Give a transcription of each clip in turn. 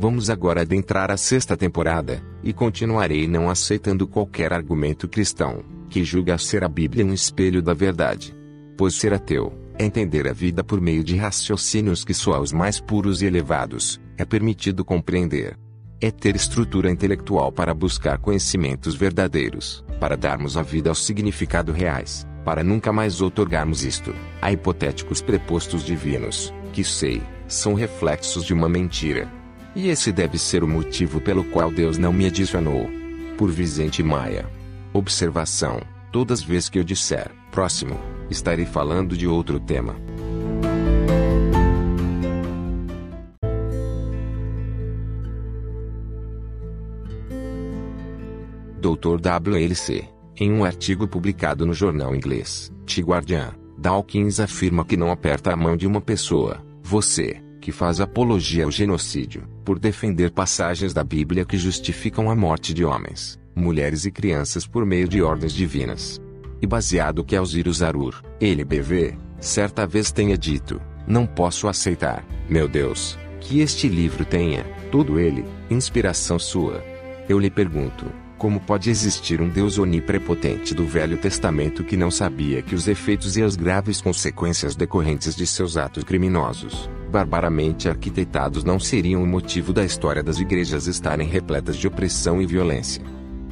Vamos agora adentrar a sexta temporada, e continuarei não aceitando qualquer argumento cristão, que julga ser a Bíblia um espelho da verdade. Pois ser ateu, é entender a vida por meio de raciocínios que só aos mais puros e elevados, é permitido compreender. É ter estrutura intelectual para buscar conhecimentos verdadeiros, para darmos a vida aos significados reais, para nunca mais outorgarmos isto, a hipotéticos prepostos divinos, que sei, são reflexos de uma mentira, e esse deve ser o motivo pelo qual Deus não me adicionou. Por Vicente Maia. Observação: todas as vezes que eu disser próximo, estarei falando de outro tema. Dr. WLC, em um artigo publicado no jornal inglês, The Guardian, Dawkins afirma que não aperta a mão de uma pessoa, você, que faz apologia ao genocídio, por defender passagens da Bíblia que justificam a morte de homens, mulheres e crianças por meio de ordens divinas. E baseado que Alzirus Arur, LBV, certa vez tenha dito: Não posso aceitar, meu Deus, que este livro tenha, todo ele, inspiração sua. Eu lhe pergunto: como pode existir um Deus oniprepotente do Velho Testamento que não sabia que os efeitos e as graves consequências decorrentes de seus atos criminosos, barbaramente arquitetados, não seriam o motivo da história das igrejas estarem repletas de opressão e violência?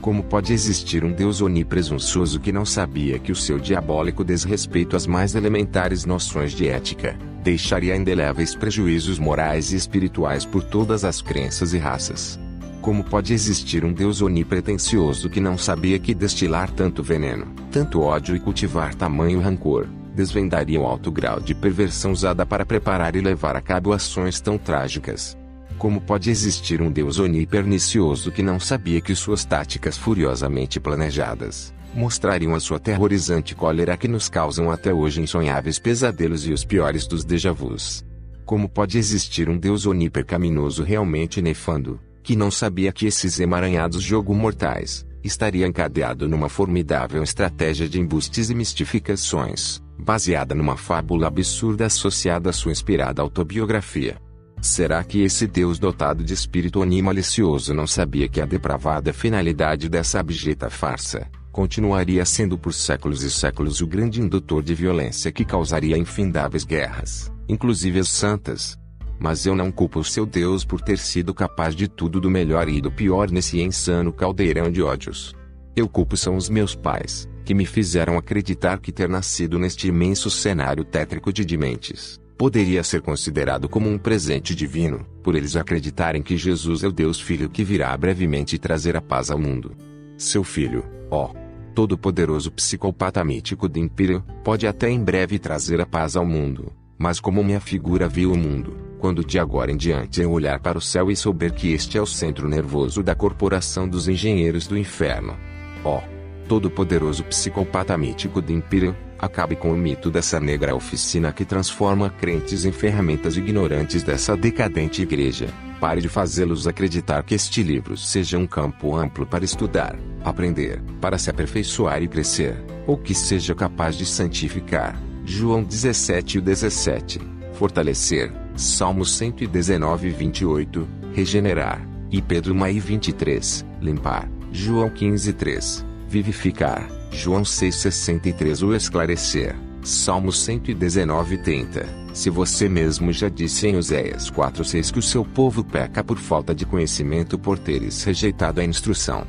Como pode existir um Deus onipresunçoso que não sabia que o seu diabólico desrespeito às mais elementares noções de ética deixaria indeléveis prejuízos morais e espirituais por todas as crenças e raças? Como pode existir um Deus onipretencioso que não sabia que destilar tanto veneno, tanto ódio e cultivar tamanho rancor, desvendaria o alto grau de perversão usada para preparar e levar a cabo ações tão trágicas? Como pode existir um Deus onipernicioso que não sabia que suas táticas furiosamente planejadas mostrariam a sua aterrorizante cólera que nos causam até hoje insonháveis pesadelos e os piores dos déjà vus? Como pode existir um Deus onipercaminoso realmente nefando, que não sabia que esses emaranhados jogo mortais estaria encadeado numa formidável estratégia de embustes e mistificações, baseada numa fábula absurda associada à sua inspirada autobiografia. Será que esse Deus dotado de espírito animalicioso não sabia que a depravada finalidade dessa abjeta farsa continuaria sendo por séculos e séculos o grande indutor de violência que causaria infindáveis guerras, inclusive as santas, mas eu não culpo o seu Deus por ter sido capaz de tudo do melhor e do pior nesse insano caldeirão de ódios. Eu culpo são os meus pais, que me fizeram acreditar que ter nascido neste imenso cenário tétrico de dementes poderia ser considerado como um presente divino, por eles acreditarem que Jesus é o Deus Filho que virá brevemente trazer a paz ao mundo. Seu filho, ó, todo-poderoso psicopata mítico de Império, pode até em breve trazer a paz ao mundo, mas como minha figura viu o mundo, quando de agora em diante eu olhar para o céu e souber que este é o centro nervoso da corporação dos engenheiros do inferno. Ó, todo-poderoso psicopata mítico do Império, acabe com o mito dessa negra oficina que transforma crentes em ferramentas ignorantes dessa decadente igreja. Pare de fazê-los acreditar que este livro seja um campo amplo para estudar, aprender, para se aperfeiçoar e crescer, ou que seja capaz de santificar. João 17 e 17. Fortalecer, Salmos 119 28, regenerar. E Pedro Maí 23, limpar. João 15 3, vivificar. João 6 63 o esclarecer. Salmos 119 30. Se você mesmo já disse em Oséias 4:6 que o seu povo peca por falta de conhecimento por teres rejeitado a instrução.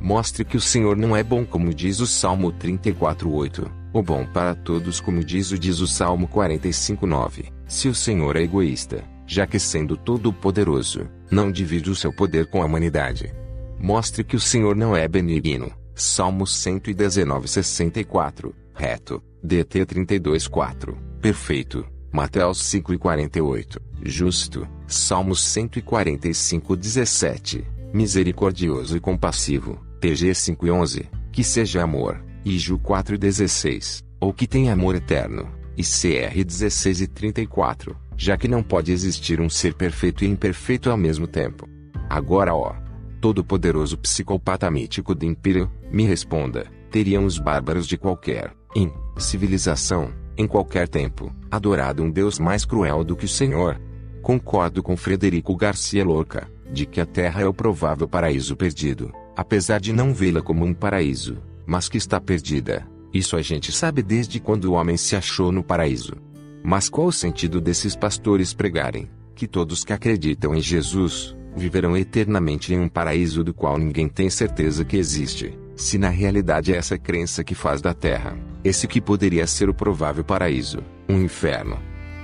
Mostre que o Senhor não é bom como diz o Salmo 34:8, o bom para todos como diz o diz o Salmo 45:9. Se o Senhor é egoísta, já que sendo todo-poderoso, não divide o seu poder com a humanidade. Mostre que o Senhor não é benigno. Salmo 119, 64. Reto. DT 32, 4. Perfeito. Mateus 5 e 48. Justo. Salmos 145, 17. Misericordioso e compassivo. PG 5 e 11. Que seja amor. E Ju 4 e 16. Ou que tenha amor eterno e CR 16 e 34, já que não pode existir um ser perfeito e imperfeito ao mesmo tempo. Agora, ó, todo-poderoso psicopata mítico do Império, me responda: teriam os bárbaros de qualquer in, civilização, em qualquer tempo, adorado um Deus mais cruel do que o Senhor? Concordo com Frederico Garcia Lorca. de que a Terra é o provável paraíso perdido, apesar de não vê-la como um paraíso, mas que está perdida. Isso a gente sabe desde quando o homem se achou no paraíso. Mas qual o sentido desses pastores pregarem que todos que acreditam em Jesus viverão eternamente em um paraíso do qual ninguém tem certeza que existe, se na realidade é essa crença que faz da Terra, esse que poderia ser o provável paraíso, um inferno?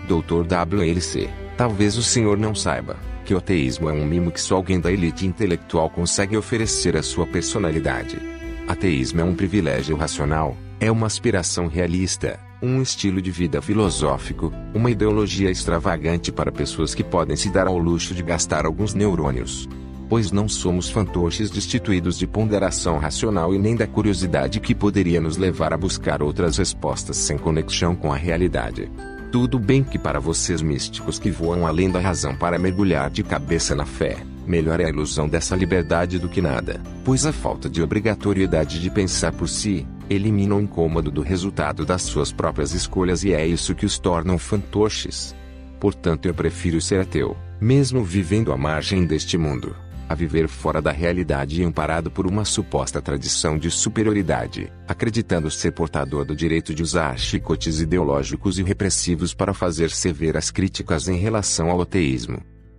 Dr. WLC, talvez o senhor não saiba que o ateísmo é um mimo que só alguém da elite intelectual consegue oferecer à sua personalidade. Ateísmo é um privilégio racional, é uma aspiração realista, um estilo de vida filosófico, uma ideologia extravagante para pessoas que podem se dar ao luxo de gastar alguns neurônios. Pois não somos fantoches destituídos de ponderação racional e nem da curiosidade que poderia nos levar a buscar outras respostas sem conexão com a realidade. Tudo bem que para vocês místicos que voam além da razão para mergulhar de cabeça na fé, melhor é a ilusão dessa liberdade do que nada, pois a falta de obrigatoriedade de pensar por si, elimina o incômodo do resultado das suas próprias escolhas e é isso que os tornam fantoches. Portanto eu prefiro ser ateu, mesmo vivendo à margem deste mundo a viver fora da realidade e amparado por uma suposta tradição de superioridade, acreditando ser portador do direito de usar chicotes ideológicos e repressivos para fazer sever as críticas em relação ao ateísmo.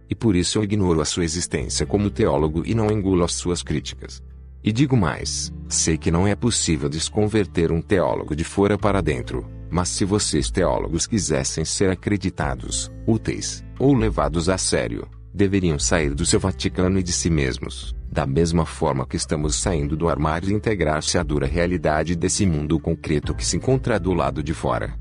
E por isso eu ignoro a sua existência como teólogo e não engulo as suas críticas. E digo mais, sei que não é possível desconverter um teólogo de fora para dentro, mas se vocês teólogos quisessem ser acreditados, úteis, ou levados a sério, deveriam sair do seu Vaticano e de si mesmos, da mesma forma que estamos saindo do armário e integrar-se à dura realidade desse mundo concreto que se encontra do lado de fora.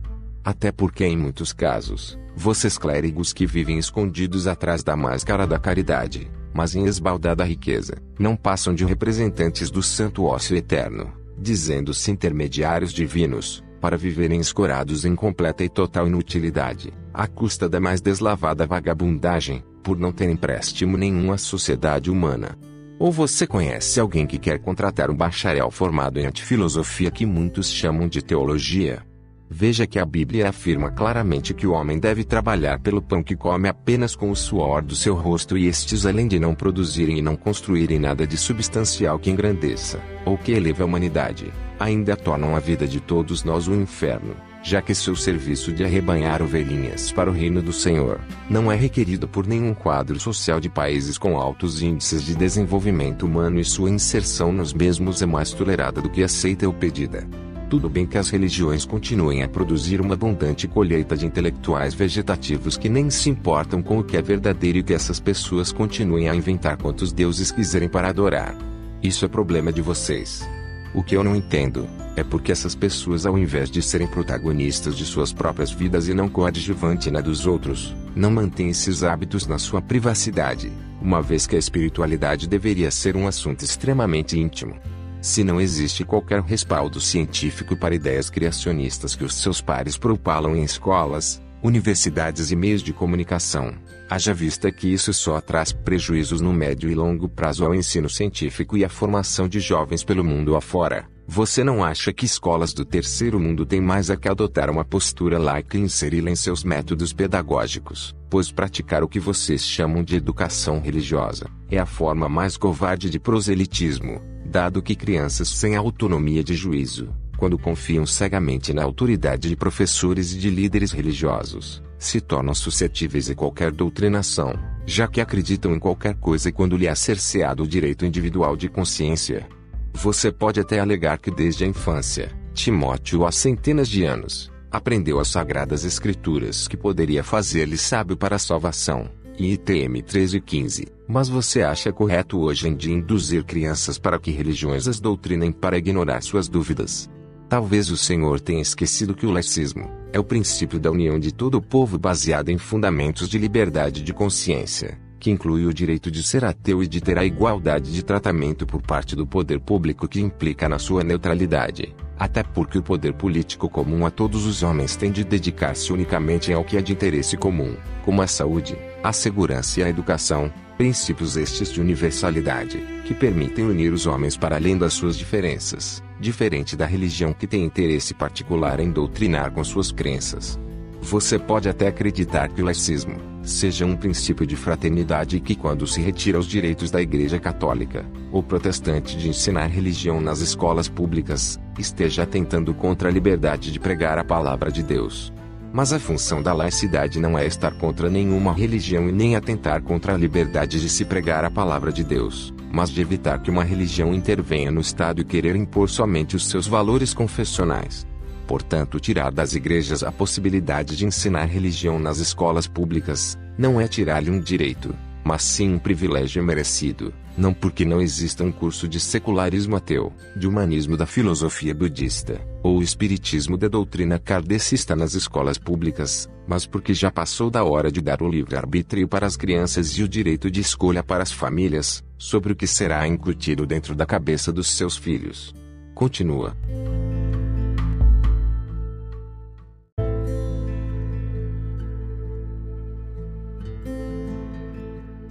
Até porque, em muitos casos, vocês clérigos que vivem escondidos atrás da máscara da caridade, mas em esbaldada riqueza, não passam de representantes do santo ócio eterno, dizendo-se intermediários divinos, para viverem escorados em completa e total inutilidade, à custa da mais deslavada vagabundagem, por não ter empréstimo nenhum à sociedade humana. Ou você conhece alguém que quer contratar um bacharel formado em antifilosofia que muitos chamam de teologia? Veja que a Bíblia afirma claramente que o homem deve trabalhar pelo pão que come apenas com o suor do seu rosto e estes além de não produzirem e não construírem nada de substancial que engrandeça, ou que eleve a humanidade, ainda tornam a vida de todos nós um inferno já que seu serviço de arrebanhar ovelhinhas para o reino do Senhor não é requerido por nenhum quadro social de países com altos índices de desenvolvimento humano e sua inserção nos mesmos é mais tolerada do que aceita ou pedida. Tudo bem que as religiões continuem a produzir uma abundante colheita de intelectuais vegetativos que nem se importam com o que é verdadeiro e que essas pessoas continuem a inventar quantos deuses quiserem para adorar. Isso é problema de vocês. O que eu não entendo é porque essas pessoas, ao invés de serem protagonistas de suas próprias vidas e não coadjuvante na dos outros, não mantêm esses hábitos na sua privacidade, uma vez que a espiritualidade deveria ser um assunto extremamente íntimo. Se não existe qualquer respaldo científico para ideias criacionistas que os seus pares propalam em escolas, universidades e meios de comunicação, haja vista que isso só traz prejuízos no médio e longo prazo ao ensino científico e à formação de jovens pelo mundo afora. Você não acha que escolas do terceiro mundo têm mais a que adotar uma postura laica e inseri-la em seus métodos pedagógicos, pois praticar o que vocês chamam de educação religiosa é a forma mais covarde de proselitismo, dado que crianças sem autonomia de juízo, quando confiam cegamente na autoridade de professores e de líderes religiosos, se tornam suscetíveis a qualquer doutrinação, já que acreditam em qualquer coisa quando lhe é cerceado o direito individual de consciência. Você pode até alegar que desde a infância, Timóteo há centenas de anos, aprendeu as sagradas escrituras que poderia fazer-lhe sábio para a salvação, e ITM 1315. Mas você acha correto hoje em dia induzir crianças para que religiões as doutrinem para ignorar suas dúvidas? Talvez o Senhor tenha esquecido que o laicismo é o princípio da união de todo o povo baseado em fundamentos de liberdade de consciência, que inclui o direito de ser ateu e de ter a igualdade de tratamento por parte do poder público que implica na sua neutralidade. Até porque o poder político comum a todos os homens tem de dedicar-se unicamente ao que é de interesse comum, como a saúde, a segurança e a educação, princípios estes de universalidade, que permitem unir os homens para além das suas diferenças diferente da religião que tem interesse particular em doutrinar com suas crenças. Você pode até acreditar que o laicismo seja um princípio de fraternidade que, quando se retira os direitos da Igreja Católica ou Protestante de ensinar religião nas escolas públicas, esteja atentando contra a liberdade de pregar a palavra de Deus. Mas a função da laicidade não é estar contra nenhuma religião e nem atentar contra a liberdade de se pregar a palavra de Deus, mas de evitar que uma religião intervenha no Estado e querer impor somente os seus valores confessionais. Portanto, tirar das igrejas a possibilidade de ensinar religião nas escolas públicas, não é tirar-lhe um direito, mas sim um privilégio merecido, não porque não exista um curso de secularismo ateu, de humanismo da filosofia budista, ou espiritismo da doutrina kardecista nas escolas públicas, mas porque já passou da hora de dar o livre-arbítrio para as crianças e o direito de escolha para as famílias, sobre o que será incutido dentro da cabeça dos seus filhos. Continua.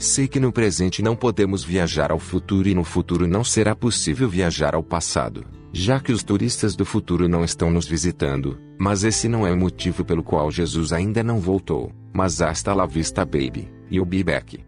Sei que no presente não podemos viajar ao futuro e no futuro não será possível viajar ao passado, já que os turistas do futuro não estão nos visitando, mas esse não é o motivo pelo qual Jesus ainda não voltou, mas hasta la vista baby, e o be back.